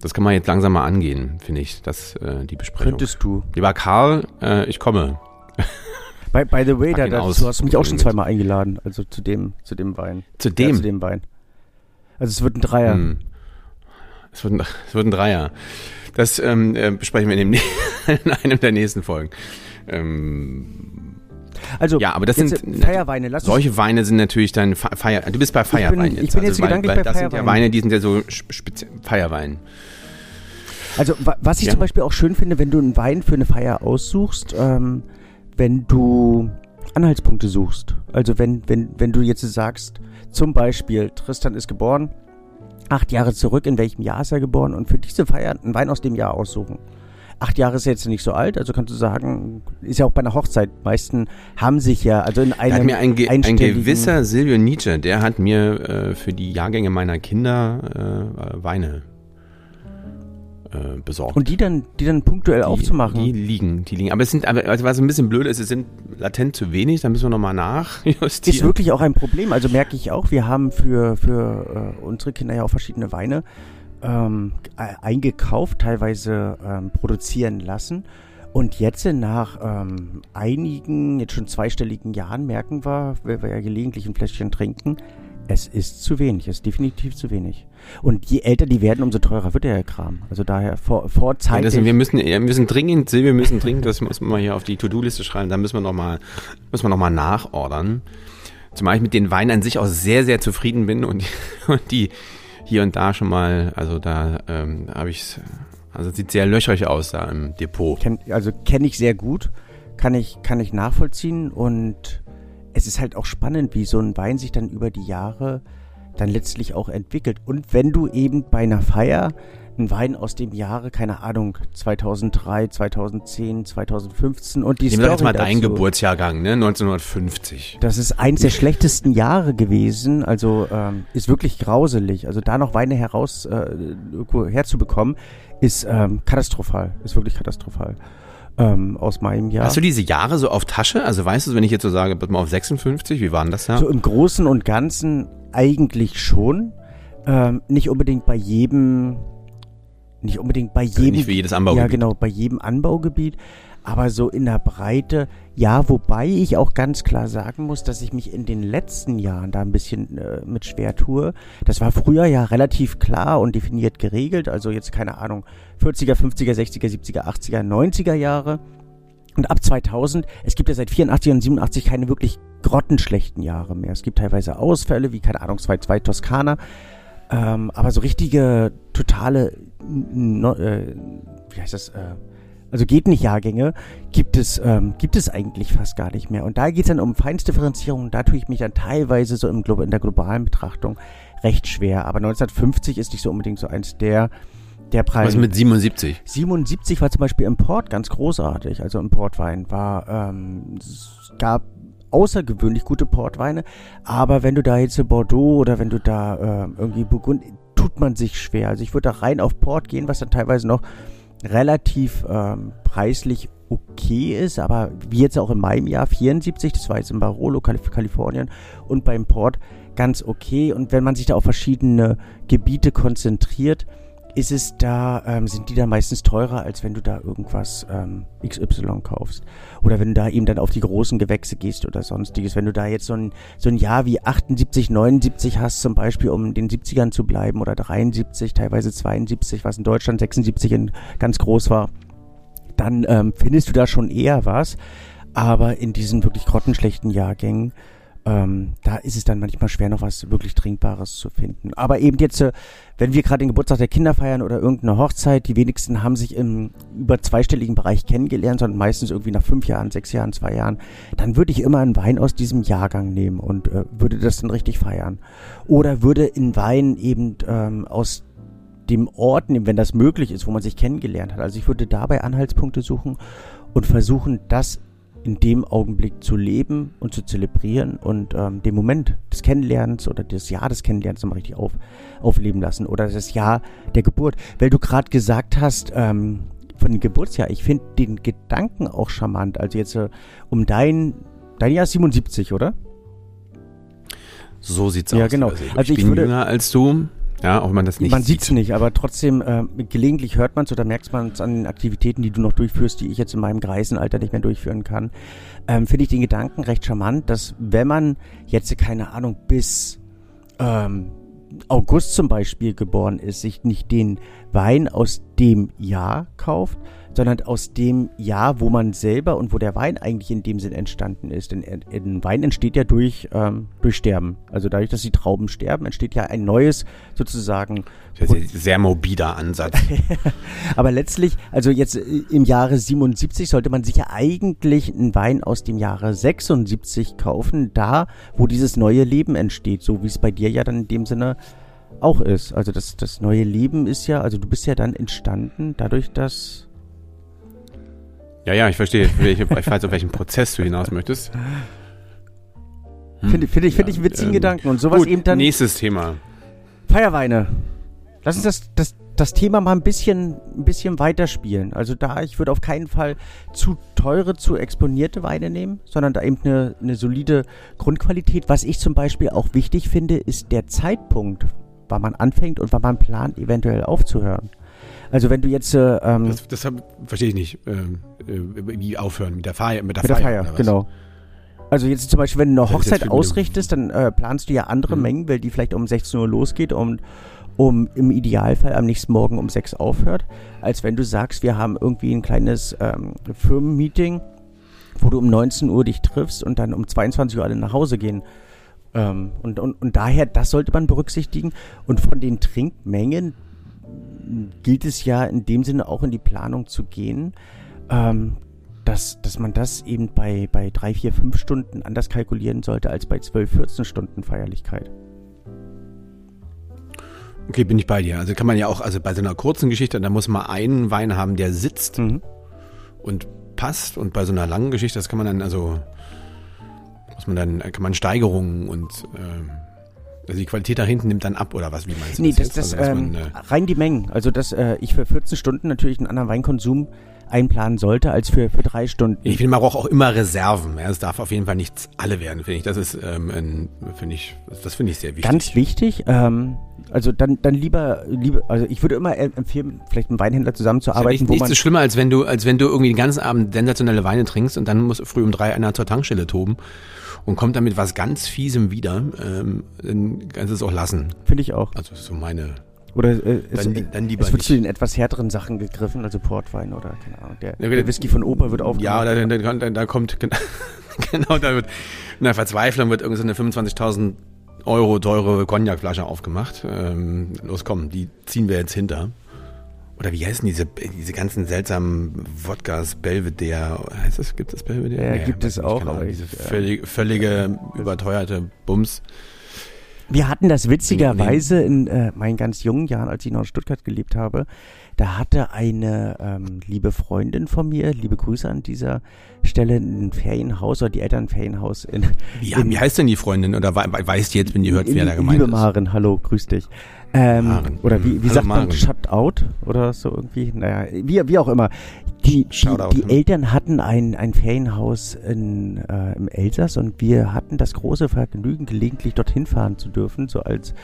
Das kann man jetzt langsam mal angehen, finde ich, das, äh, die Besprechung. Könntest du. Lieber Karl, äh, ich komme. By, by the way, da, da, du hast mich auch schon zweimal eingeladen, also zu dem, zu dem Wein. Zu dem? Ja, zu dem Wein. Also es wird ein Dreier. Hm. Es, wird ein, es wird ein Dreier. Das ähm, äh, besprechen wir in, dem, in einem der nächsten Folgen. Ähm, also, ja, aber das sind Feierweine. Lass solche Weine sind natürlich dann Feier. Du bist bei Feierwein ich bin, jetzt. Ich bin jetzt also, gedanklich weil bei Das sind ja Weine, die sind ja so speziell Feierwein. Also was ich ja. zum Beispiel auch schön finde, wenn du einen Wein für eine Feier aussuchst, ähm, wenn du Anhaltspunkte suchst. Also wenn, wenn, wenn du jetzt sagst, zum Beispiel, Tristan ist geboren, acht Jahre zurück, in welchem Jahr ist er geboren und für diese Feier einen Wein aus dem Jahr aussuchen. Acht Jahre ist jetzt nicht so alt, also kannst du sagen, ist ja auch bei einer Hochzeit. meisten haben sich ja, also in einem. Da hat mir ein, ge ein gewisser Silvio Nietzsche, der hat mir äh, für die Jahrgänge meiner Kinder äh, Weine äh, besorgt. Und die dann, die dann punktuell die, aufzumachen? Die liegen, die liegen. Aber es sind, also was ein bisschen blöd ist, es sind latent zu wenig, da müssen wir nochmal nachjustieren. Ist wirklich auch ein Problem. Also merke ich auch, wir haben für, für äh, unsere Kinder ja auch verschiedene Weine ähm, eingekauft, teilweise ähm, produzieren lassen. Und jetzt nach ähm, einigen, jetzt schon zweistelligen Jahren merken wir, weil wir ja gelegentlich ein Fläschchen trinken, es ist zu wenig, es ist definitiv zu wenig. Und je älter die werden, umso teurer wird der Kram. Also daher vor, vorzeitig. Ja, wir müssen, wir müssen dringend, Silvia müssen dringend, das muss man hier auf die To-Do-Liste schreiben, da müssen wir nochmal, wir nochmal nachordern. Zumal ich mit den Weinen an sich auch sehr, sehr zufrieden bin und, und die hier und da schon mal, also da ähm, habe ich, also sieht sehr löcherig aus da im Depot. Ken, also kenne ich sehr gut, kann ich, kann ich nachvollziehen und es ist halt auch spannend, wie so ein Wein sich dann über die Jahre dann letztlich auch entwickelt. Und wenn du eben bei einer Feier einen Wein aus dem Jahre, keine Ahnung, 2003, 2010, 2015 und die Nehmen Story jetzt mal deinen Geburtsjahrgang, ne, 1950. Das ist eins der schlechtesten Jahre gewesen, also ähm, ist wirklich grauselig. Also da noch Weine heraus äh, herzubekommen, ist ähm, katastrophal, ist wirklich katastrophal ähm, aus meinem Jahr. Hast du diese Jahre so auf Tasche? Also weißt du, wenn ich jetzt so sage, mal auf 56, wie waren das da? So im Großen und Ganzen eigentlich schon. Ähm, nicht unbedingt bei jedem, nicht unbedingt bei jedem. Nicht für jedes Anbaugebiet. Ja, genau, bei jedem Anbaugebiet. Aber so in der Breite, ja, wobei ich auch ganz klar sagen muss, dass ich mich in den letzten Jahren da ein bisschen äh, mit schwer tue. Das war früher ja relativ klar und definiert geregelt. Also jetzt keine Ahnung, 40er, 50er, 60er, 70er, 80er, 90er Jahre. Und ab 2000, es gibt ja seit 84 und 87 keine wirklich grottenschlechten Jahre mehr. Es gibt teilweise Ausfälle, wie keine Ahnung, 2-2 Toskana. Ähm, aber so richtige, totale, no, äh, wie heißt das, äh, also geht nicht Jahrgänge, gibt es, ähm, gibt es eigentlich fast gar nicht mehr. Und da geht es dann um Feinstdifferenzierung und da tue ich mich dann teilweise so im, in der globalen Betrachtung recht schwer. Aber 1950 ist nicht so unbedingt so eins der, der Preis. Was mit 77? 77 war zum Beispiel Import ganz großartig. Also Importwein war, ähm, es gab außergewöhnlich gute Portweine. Aber wenn du da jetzt Bordeaux oder wenn du da äh, irgendwie Burgund, tut man sich schwer. Also ich würde da rein auf Port gehen, was dann teilweise noch relativ ähm, preislich okay ist, aber wie jetzt auch in meinem Jahr 74, das war jetzt in Barolo, Kalif Kalifornien und beim Port ganz okay. Und wenn man sich da auf verschiedene Gebiete konzentriert, ist es da, ähm, sind die da meistens teurer, als wenn du da irgendwas ähm, XY kaufst. Oder wenn du da eben dann auf die großen Gewächse gehst oder sonstiges. Wenn du da jetzt so ein, so ein Jahr wie 78, 79 hast, zum Beispiel, um den 70ern zu bleiben, oder 73, teilweise 72, was in Deutschland 76 in, ganz groß war, dann ähm, findest du da schon eher was. Aber in diesen wirklich grottenschlechten Jahrgängen ähm, da ist es dann manchmal schwer, noch was wirklich Trinkbares zu finden. Aber eben jetzt, äh, wenn wir gerade den Geburtstag der Kinder feiern oder irgendeine Hochzeit, die wenigsten haben sich im über zweistelligen Bereich kennengelernt, sondern meistens irgendwie nach fünf Jahren, sechs Jahren, zwei Jahren, dann würde ich immer einen Wein aus diesem Jahrgang nehmen und äh, würde das dann richtig feiern. Oder würde in Wein eben ähm, aus dem Ort nehmen, wenn das möglich ist, wo man sich kennengelernt hat. Also ich würde dabei Anhaltspunkte suchen und versuchen, das in dem Augenblick zu leben und zu zelebrieren und ähm, den Moment des Kennenlernens oder das Jahr des Kennenlernens nochmal richtig auf, aufleben lassen oder das Jahr der Geburt. Weil du gerade gesagt hast, ähm, von dem Geburtsjahr, ich finde den Gedanken auch charmant. Also jetzt äh, um dein, dein Jahr 77, oder? So sieht's ja, aus. genau. Also ich, Also ich bin würde- jünger als du. Ja, auch wenn man das nicht man sieht es nicht, aber trotzdem, äh, gelegentlich hört man es oder merkt man es an den Aktivitäten, die du noch durchführst, die ich jetzt in meinem Greisenalter nicht mehr durchführen kann. Ähm, Finde ich den Gedanken recht charmant, dass wenn man jetzt, keine Ahnung, bis ähm, August zum Beispiel geboren ist, sich nicht den Wein aus dem Jahr kauft, sondern aus dem Jahr, wo man selber und wo der Wein eigentlich in dem Sinn entstanden ist. Denn ein Wein entsteht ja durch, ähm, durch Sterben. Also dadurch, dass die Trauben sterben, entsteht ja ein neues sozusagen Das ist ein sehr mobiler Ansatz. aber letztlich, also jetzt äh, im Jahre 77 sollte man sich ja eigentlich einen Wein aus dem Jahre 76 kaufen, da wo dieses neue Leben entsteht, so wie es bei dir ja dann in dem Sinne auch ist. Also das, das neue Leben ist ja, also du bist ja dann entstanden dadurch, dass... Ja, ja, ich verstehe. Welche, ich weiß, auf welchen Prozess du hinaus möchtest. Hm. Finde find ich, find ich einen Ja, witzigen ähm, Gedanken. Und sowas Gut, eben dann... nächstes Thema. Feierweine. Lass uns das, das, das Thema mal ein bisschen, ein bisschen weiterspielen. Also da, ich würde auf keinen Fall zu teure, zu exponierte Weine nehmen, sondern da eben eine, eine solide Grundqualität. Was ich zum Beispiel auch wichtig finde, ist der Zeitpunkt, wann man anfängt und wann man plant, eventuell aufzuhören. Also wenn du jetzt äh, ähm, Das, das verstehe ich nicht. Ähm, äh, wie aufhören? Mit der Feier? Mit der mit der Feier, Feier, genau. Also jetzt zum Beispiel, wenn du eine Hochzeit ausrichtest, dann äh, planst du ja andere Mhm. Mengen, weil die vielleicht um 16 Uhr losgeht und um im Idealfall am nächsten Morgen um 6 aufhört, als wenn du sagst, wir haben irgendwie ein kleines ähm, Firmenmeeting, wo du um 19 Uhr dich triffst und dann um 22 Uhr alle nach Hause gehen. Ähm, und, und, und daher, das sollte man berücksichtigen. Und von den Trinkmengen gilt es ja in dem Sinne auch in die Planung zu gehen, ähm, dass, dass man das eben bei, bei 3, 4, 5 Stunden anders kalkulieren sollte als bei 12, 14 Stunden Feierlichkeit. Okay, bin ich bei dir. Also kann man ja auch, also bei so einer kurzen Geschichte, da muss man einen Wein haben, der sitzt Mhm. und passt. Und bei so einer langen Geschichte, das kann man dann, also muss man dann, kann man Steigerungen und ähm, also die Qualität da hinten nimmt dann ab oder was, wie meinst du Nee, das, jetzt? das, also, ähm, man, äh, rein die Mengen. Also, dass äh, ich für 14 Stunden natürlich einen anderen Weinkonsum einplanen sollte als für, für drei Stunden. ich finde, man braucht auch immer Reserven. Ja, es darf auf jeden Fall nicht alle werden, finde ich. Das ist, ähm, ein, finde ich, das finde ich sehr wichtig. Ganz wichtig, ähm, also dann, dann lieber, lieber, also ich würde immer empfehlen, vielleicht mit einem Weinhändler Ist ja zusammenzuarbeiten, nicht, wo nichts man so schlimmer, als wenn du, als wenn du irgendwie den ganzen Abend sensationelle Weine trinkst und dann muss früh um drei einer zur Tankstelle toben und kommt damit was ganz Fiesem wieder, ähm, dann kannst du es auch lassen. finde ich auch. Also so meine. Oder äh, es, Dann li- dann lieber es wird nicht. zu den etwas härteren Sachen gegriffen, also Portwein oder keine Ahnung. Der, Ja, der Whisky von Opa wird aufgemacht. Ja, da, da, da, da kommt gen- genau, da wird in der Verzweiflung wird irgendeine 25.000 Euro teure Cognacflasche aufgemacht. Ähm, los, komm, die ziehen wir jetzt hinter. Oder wie heißen diese diese ganzen seltsamen Wodkas Belvedere? Heißt das? Gibt es Belvedere? Ja, gibt weiß es nicht, auch, Ahnung, aber diese äh, völlig, völlige überteuerte Bums. Wir hatten das witzigerweise in äh, meinen ganz jungen Jahren, als ich noch in Stuttgart gelebt habe. Da hatte eine ähm, liebe Freundin von mir, liebe Grüße an dieser Stelle, ein Ferienhaus oder die Eltern ein Ferienhaus in. Wie, in wie heißt denn die Freundin? Oder wei- weißt du jetzt, wenn die hört, wer da gemeint Liebe ist? Maren, hallo, grüß dich. Ähm, Maren. Oder wie, wie Hallo, sagt man, Maren. shut out oder so irgendwie? Naja, wie, wie auch immer. Die, Shoutout, die hm. Eltern hatten ein, ein Ferienhaus in, äh, im Elsass und wir hatten das große Vergnügen, gelegentlich dorthin fahren zu dürfen, so als,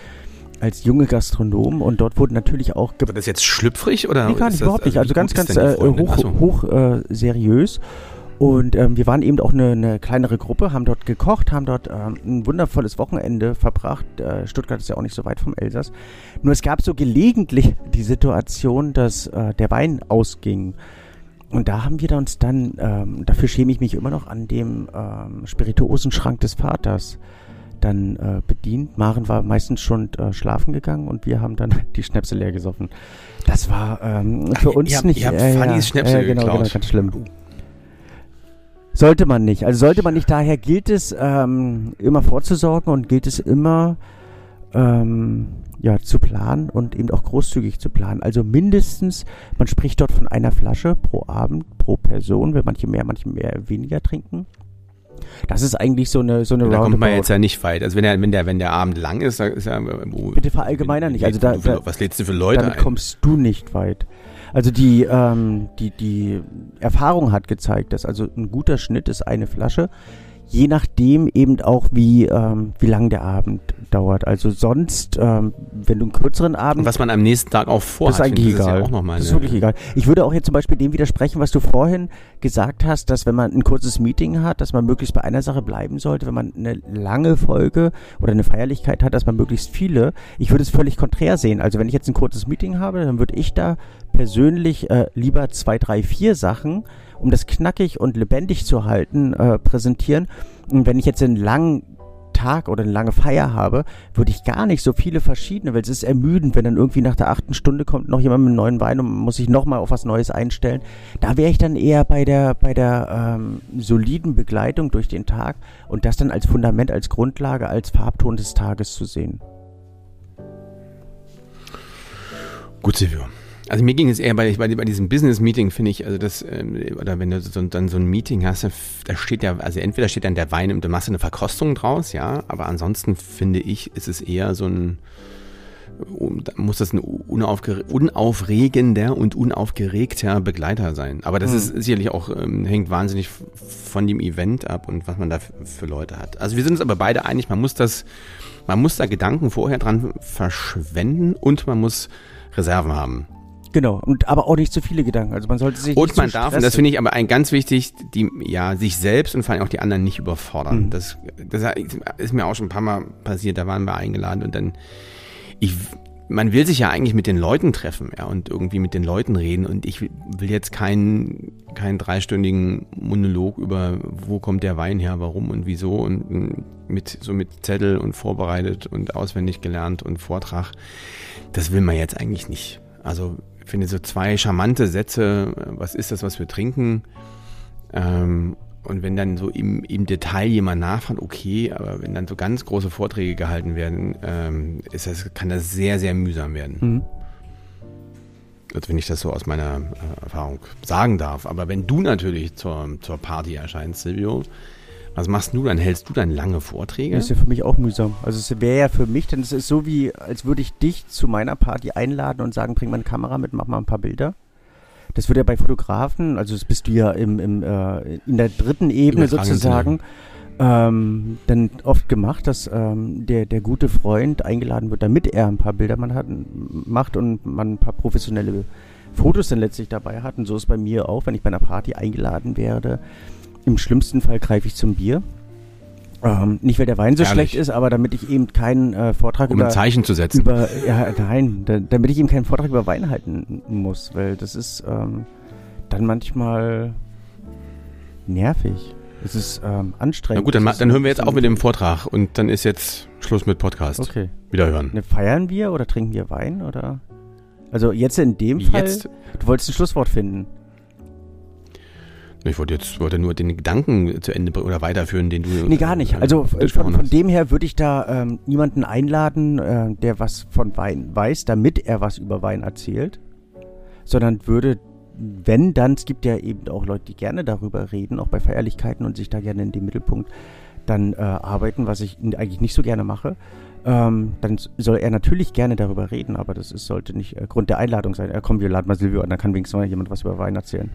als junge Gastronom. Und dort wurden natürlich auch ge War das jetzt schlüpfrig oder? Nee, gar nicht, überhaupt nicht. Also wie ganz, ganz äh, hoch, so. hoch äh, seriös. Und ähm, wir waren eben auch eine, eine kleinere Gruppe, haben dort gekocht, haben dort ähm, ein wundervolles Wochenende verbracht. Äh, Stuttgart ist ja auch nicht so weit vom Elsass. Nur es gab so gelegentlich die Situation, dass äh, der Wein ausging. Und da haben wir uns dann, ähm, dafür schäme ich mich immer noch, an dem ähm, Spirituosenschrank des Vaters dann äh, bedient. Maren war meistens schon äh, schlafen gegangen und wir haben dann die Schnäpse leer gesoffen. Das war ähm, für Ach, uns ihr, nicht. Ihr habt äh, Fannys Schnäpse äh, genau, geklaut. genau, ganz schlimm. Sollte man nicht. Also sollte man nicht. Daher gilt es ähm, immer vorzusorgen und gilt es immer ähm, ja, zu planen und eben auch großzügig zu planen. Also mindestens, man spricht dort von einer Flasche pro Abend, pro Person, wenn manche mehr, manche mehr weniger trinken. Das ist eigentlich so eine so eine Da kommt man jetzt ja nicht weit. Also wenn der wenn der wenn der Abend lang ist, da ist ja wo, Bitte verallgemeiner nicht. Also da, da, was lädst du für Leute damit ein? kommst du nicht weit. Also die ähm, die die Erfahrung hat gezeigt, dass also ein guter Schnitt ist eine Flasche je nachdem eben auch, wie, ähm, wie lang der Abend dauert. Also sonst, ähm, wenn du einen kürzeren Abend... Und was man am nächsten Tag auch vorhat, das ist eigentlich egal. Das ist, ja mal das ist wirklich egal. Ich würde auch jetzt zum Beispiel dem widersprechen, was du vorhin gesagt hast, dass wenn man ein kurzes Meeting hat, dass man möglichst bei einer Sache bleiben sollte. Wenn man eine lange Folge oder eine Feierlichkeit hat, dass man möglichst viele... Ich würde es völlig konträr sehen. Also wenn ich jetzt ein kurzes Meeting habe, dann würde ich da persönlich äh, lieber zwei, drei, vier Sachen um das knackig und lebendig zu halten, äh, präsentieren. Und wenn ich jetzt einen langen Tag oder eine lange Feier habe, würde ich gar nicht so viele verschiedene, weil es ist ermüdend, wenn dann irgendwie nach der achten Stunde kommt noch jemand mit einem neuen Wein und man muss sich nochmal auf was Neues einstellen. Da wäre ich dann eher bei der, bei der ähm, soliden Begleitung durch den Tag und das dann als Fundament, als Grundlage, als Farbton des Tages zu sehen. Gut, Silvio. Also mir ging es eher bei, bei, bei diesem Business-Meeting, finde ich, also das, ähm, oder wenn du so, dann so ein Meeting hast, da steht ja, also entweder steht dann der Wein und du machst eine Verkostung draus, ja, aber ansonsten finde ich, ist es eher so ein, muss das ein unaufregender und unaufgeregter Begleiter sein. Aber das mhm. ist sicherlich auch, ähm, hängt wahnsinnig von dem Event ab und was man da für Leute hat. Also wir sind uns aber beide einig, man muss das, man muss da Gedanken vorher dran verschwenden und man muss Reserven haben. Genau, und aber auch nicht zu viele Gedanken. Also man sollte sich und man darf, und das finde ich aber ein ganz wichtig, die ja sich selbst und vor allem auch die anderen nicht überfordern. Mhm. Das, das ist mir auch schon ein paar Mal passiert. Da waren wir eingeladen und dann ich man will sich ja eigentlich mit den Leuten treffen, ja, und irgendwie mit den Leuten reden. Und ich will jetzt keinen, keinen dreistündigen Monolog über, wo kommt der Wein her, warum und wieso und mit, so mit Zettel und vorbereitet und auswendig gelernt und Vortrag. Das will man jetzt eigentlich nicht. Also finde so zwei charmante Sätze, was ist das, was wir trinken? Ähm, und wenn dann so im, im Detail jemand nachfragt, okay, aber wenn dann so ganz große Vorträge gehalten werden, ähm, ist das, kann das sehr, sehr mühsam werden. Mhm. Also wenn ich das so aus meiner äh, Erfahrung sagen darf. Aber wenn du natürlich zur, zur Party erscheinst, Silvio, was machst du dann? Hältst du dann lange Vorträge? Das ist ja für mich auch mühsam. Also es wäre ja für mich, denn es ist so wie, als würde ich dich zu meiner Party einladen und sagen, bring mal eine Kamera mit, mach mal ein paar Bilder. Das wird ja bei Fotografen, also das bist du ja im, im, äh, in der dritten Ebene sozusagen, ähm, dann oft gemacht, dass ähm, der, der gute Freund eingeladen wird, damit er ein paar Bilder man hat, macht und man ein paar professionelle Fotos dann letztlich dabei hat. Und so ist bei mir auch, wenn ich bei einer Party eingeladen werde, im schlimmsten Fall greife ich zum Bier. Ähm, nicht, weil der Wein so Herrlich. schlecht ist, aber damit ich eben keinen äh, Vortrag um über... Um ein Zeichen zu setzen. Über, ja, nein, da, damit ich eben keinen Vortrag über Wein halten muss, weil das ist ähm, dann manchmal nervig. Es ist ähm, anstrengend. Na gut, dann, dann hören wir jetzt auch mit dem Vortrag und dann ist jetzt Schluss mit Podcast. Okay. Wiederhören. Ne, feiern wir oder trinken wir Wein oder? Also jetzt in dem Fall, jetzt? du wolltest ein Schlusswort finden. Ich wollte jetzt wollte nur den Gedanken zu Ende oder weiterführen, den du. Nee, gar nicht. Also äh, von, von dem her würde ich da ähm, niemanden einladen, äh, der was von Wein weiß, damit er was über Wein erzählt, sondern würde, wenn dann, es gibt ja eben auch Leute, die gerne darüber reden, auch bei Feierlichkeiten und sich da gerne in den Mittelpunkt dann äh, arbeiten, was ich eigentlich nicht so gerne mache. Ähm, dann soll er natürlich gerne darüber reden, aber das ist, sollte nicht äh, Grund der Einladung sein. Äh, komm, wir laden mal Silvio an, dann kann wenigstens mal jemand was über Wein erzählen.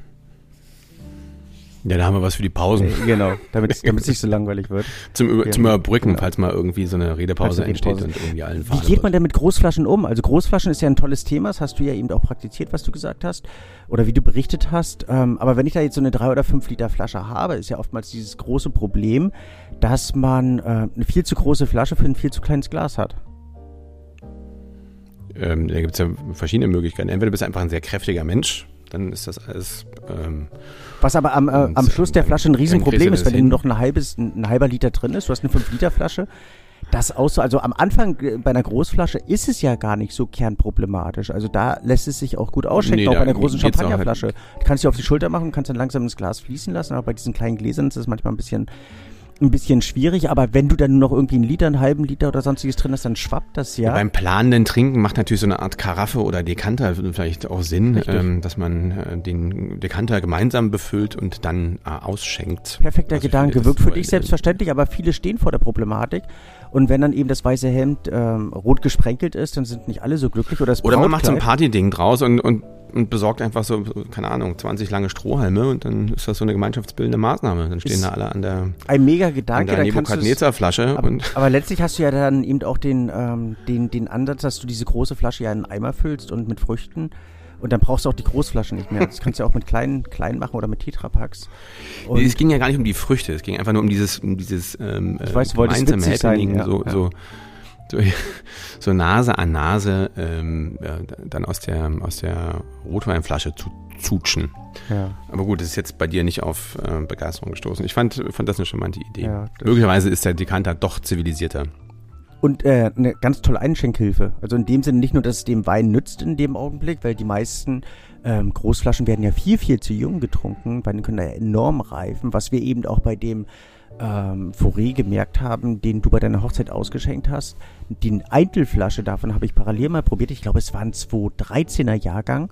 Ja, da haben wir was für die Pausen. Äh, genau, damit es nicht so langweilig wird. Zum, Über, zum Überbrücken, genau. falls mal irgendwie so eine Redepause entsteht und irgendwie allen Wie geht man denn mit Großflaschen um? Also Großflaschen ist ja ein tolles Thema, das hast du ja eben auch praktiziert, was du gesagt hast oder wie du berichtet hast. Ähm, aber wenn ich da jetzt so eine drei oder fünf Liter Flasche habe, ist ja oftmals dieses große Problem, dass man äh, eine viel zu große Flasche für ein viel zu kleines Glas hat. Ähm, da gibt es ja verschiedene Möglichkeiten. Entweder du bist einfach ein sehr kräftiger Mensch, dann ist das alles. Ähm, Was aber am, äh, am Schluss der Flasche ein Riesenproblem ist, wenn noch ein, halbes, ein halber Liter drin ist. Du hast eine 5-Liter-Flasche. Das auch so, also am Anfang äh, bei einer Großflasche ist es ja gar nicht so kernproblematisch. Also da lässt es sich auch gut ausschenken, nee, auch bei einer großen Champagnerflasche. Halt du kannst sie auf die Schulter machen, kannst dann langsam ins Glas fließen lassen, aber bei diesen kleinen Gläsern ist es manchmal ein bisschen ein bisschen schwierig, aber wenn du dann noch irgendwie einen Liter, einen halben Liter oder sonstiges drin hast, dann schwappt das ja. ja beim planenden Trinken macht natürlich so eine Art Karaffe oder Dekanter vielleicht auch Sinn, ähm, dass man äh, den Dekanter gemeinsam befüllt und dann äh, ausschenkt. Perfekter also Gedanke, wirkt für dich selbstverständlich, aber viele stehen vor der Problematik. Und wenn dann eben das weiße Hemd ähm, rot gesprenkelt ist, dann sind nicht alle so glücklich. Oder, das oder man macht so ein Partyding draus und, und und besorgt einfach so, keine Ahnung, 20 lange Strohhalme und dann ist das so eine gemeinschaftsbildende Maßnahme. Dann stehen ist da alle an der, ein mega Gedanke, an der Nebukadnezar-Flasche. Aber, aber, letztlich hast du ja dann eben auch den, ähm, den, den Ansatz, dass du diese große Flasche ja in einen Eimer füllst und mit Früchten. Und dann brauchst du auch die Großflaschen nicht mehr. Das kannst du ja auch mit kleinen, kleinen machen oder mit Tetrapacks. Und es ging ja gar nicht um die Früchte, es ging einfach nur um dieses, um dieses ähm, ich weiß, gemeinsame Happening, sein, ja, so, ja. so so Nase an Nase ähm, ja, dann aus der, aus der Rotweinflasche zu zutschen. Ja. Aber gut, das ist jetzt bei dir nicht auf äh, Begeisterung gestoßen. Ich fand, fand das eine charmante Idee. Ja, Möglicherweise ist der Dekanter doch zivilisierter. Und äh, eine ganz tolle Einschenkhilfe. Also in dem Sinne nicht nur, dass es dem Wein nützt in dem Augenblick, weil die meisten ähm, Großflaschen werden ja viel, viel zu jung getrunken. Weine können da ja enorm reifen, was wir eben auch bei dem ähm, Foré gemerkt haben, den du bei deiner Hochzeit ausgeschenkt hast. Die Eintelflasche davon habe ich parallel mal probiert. Ich glaube, es war ein 2013er Jahrgang.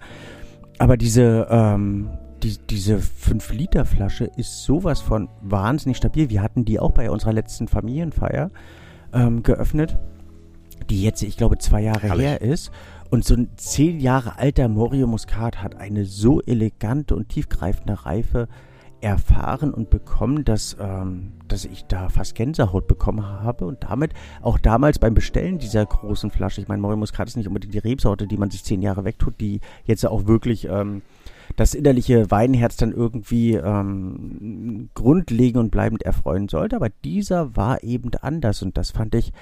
Aber diese, ähm, die, diese 5-Liter-Flasche ist sowas von wahnsinnig stabil. Wir hatten die auch bei unserer letzten Familienfeier ähm, geöffnet, die jetzt, ich glaube, zwei Jahre Herrlich. her ist. Und so ein zehn Jahre alter Morio Muscat hat eine so elegante und tiefgreifende Reife erfahren und bekommen, dass, ähm, dass ich da fast Gänsehaut bekommen habe und damit auch damals beim Bestellen dieser großen Flasche, ich meine, Morin Muscat ist nicht unbedingt die Rebsorte, die man sich zehn Jahre wegtut, die jetzt auch wirklich ähm, das innerliche Weinherz dann irgendwie ähm, grundlegend und bleibend erfreuen sollte, aber dieser war eben anders und das fand ich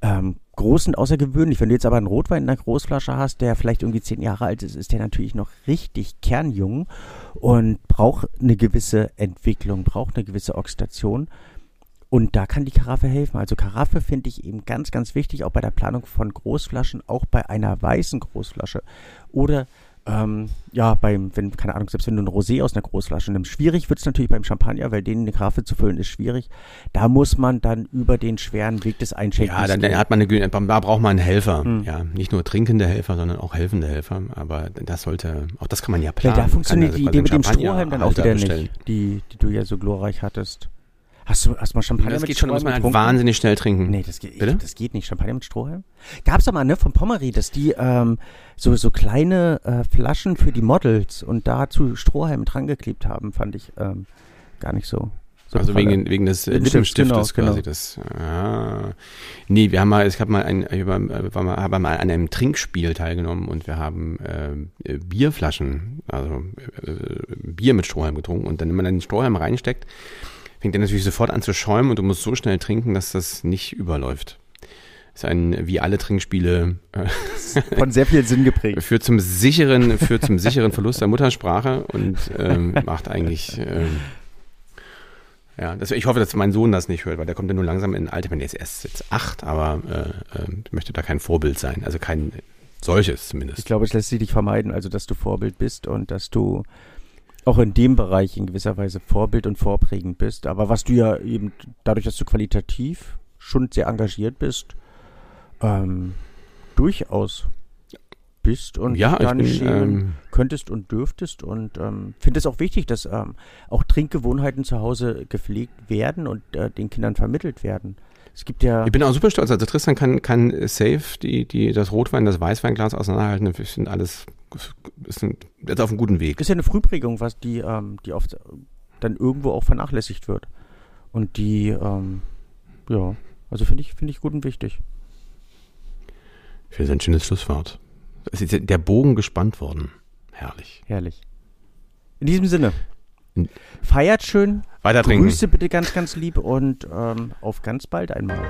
ähm, groß und außergewöhnlich. Wenn du jetzt aber einen Rotwein in einer Großflasche hast, der vielleicht irgendwie zehn Jahre alt ist, ist der natürlich noch richtig kernjung und braucht eine gewisse Entwicklung, braucht eine gewisse Oxidation. Und da kann die Karaffe helfen. Also Karaffe finde ich eben ganz, ganz wichtig, auch bei der Planung von Großflaschen, auch bei einer weißen Großflasche oder ähm, ja, beim, wenn, keine Ahnung, selbst wenn du ein Rosé aus einer Großflasche nimmst, schwierig wird es natürlich beim Champagner, weil den eine Grafe zu füllen ist schwierig. Da muss man dann über den schweren Weg des Einschenkens. Ja, dann, dann hat man eine, da braucht man einen Helfer. Hm. Ja, nicht nur trinkende Helfer, sondern auch helfende Helfer. Aber das sollte, auch das kann man ja planen. Ja, da funktioniert also die Idee mit dem Strohhalm dann auch wieder nicht, die, die du ja so glorreich hattest. Hast du, hast du mal Champagner das mit geht schon, muss man halt wahnsinnig schnell trinken. Nee, das geht, ich, das geht nicht. Champagner mit Strohhalm? Gab's doch mal, ne, von Pommery, dass die ähm, so, so kleine äh, Flaschen für die Models und dazu Strohhalm dran geklebt haben, fand ich ähm, gar nicht so. so also wegen, wegen des äh, Lippenstiftes genau, quasi genau. das. Ja. Nee, wir haben mal, ich habe mal ein, ich war, war habe mal an einem Trinkspiel teilgenommen und wir haben äh, Bierflaschen, also äh, Bier mit Strohhalm getrunken und dann, wenn man dann den Strohhalm reinsteckt, fängt er natürlich sofort an zu schäumen und du musst so schnell trinken, dass das nicht überläuft. Ist ein, wie alle Trinkspiele, äh, von sehr viel Sinn geprägt. Führt zum sicheren, führt zum sicheren Verlust der Muttersprache und ähm, macht eigentlich, ähm, ja, das, ich hoffe, dass mein Sohn das nicht hört, weil der kommt ja nur langsam in ein Alter, wenn der ist erst jetzt acht, aber äh, äh, möchte da kein Vorbild sein, also kein solches zumindest. Ich glaube, es lässt sich nicht vermeiden, also dass du Vorbild bist und dass du auch in dem Bereich in gewisser Weise Vorbild und vorprägend bist. Aber was du ja eben, dadurch, dass du qualitativ schon sehr engagiert bist, ähm, durchaus bist und ja, gar nicht schämen ähm, könntest und dürftest und ähm, finde es auch wichtig, dass ähm, auch Trinkgewohnheiten zu Hause gepflegt werden und äh, den Kindern vermittelt werden. Es gibt ja. Ich bin auch super stolz. Also Tristan kann, kann safe die, die, das Rotwein, das Weißweinglas auseinanderhalten. Das sind alles, ist jetzt auf einem guten Weg. Das ist ja eine Frühprägung, was die, ähm, die oft dann irgendwo auch vernachlässigt wird. Und die, ähm, ja, also finde ich, finde ich gut und wichtig. Ich finde es ein schönes Schlusswort. Es ist der Bogen gespannt worden. Herrlich. Herrlich. In diesem Sinne. Feiert schön. Weiter trinken. Grüße bitte ganz, ganz lieb und ähm, auf ganz bald einmal.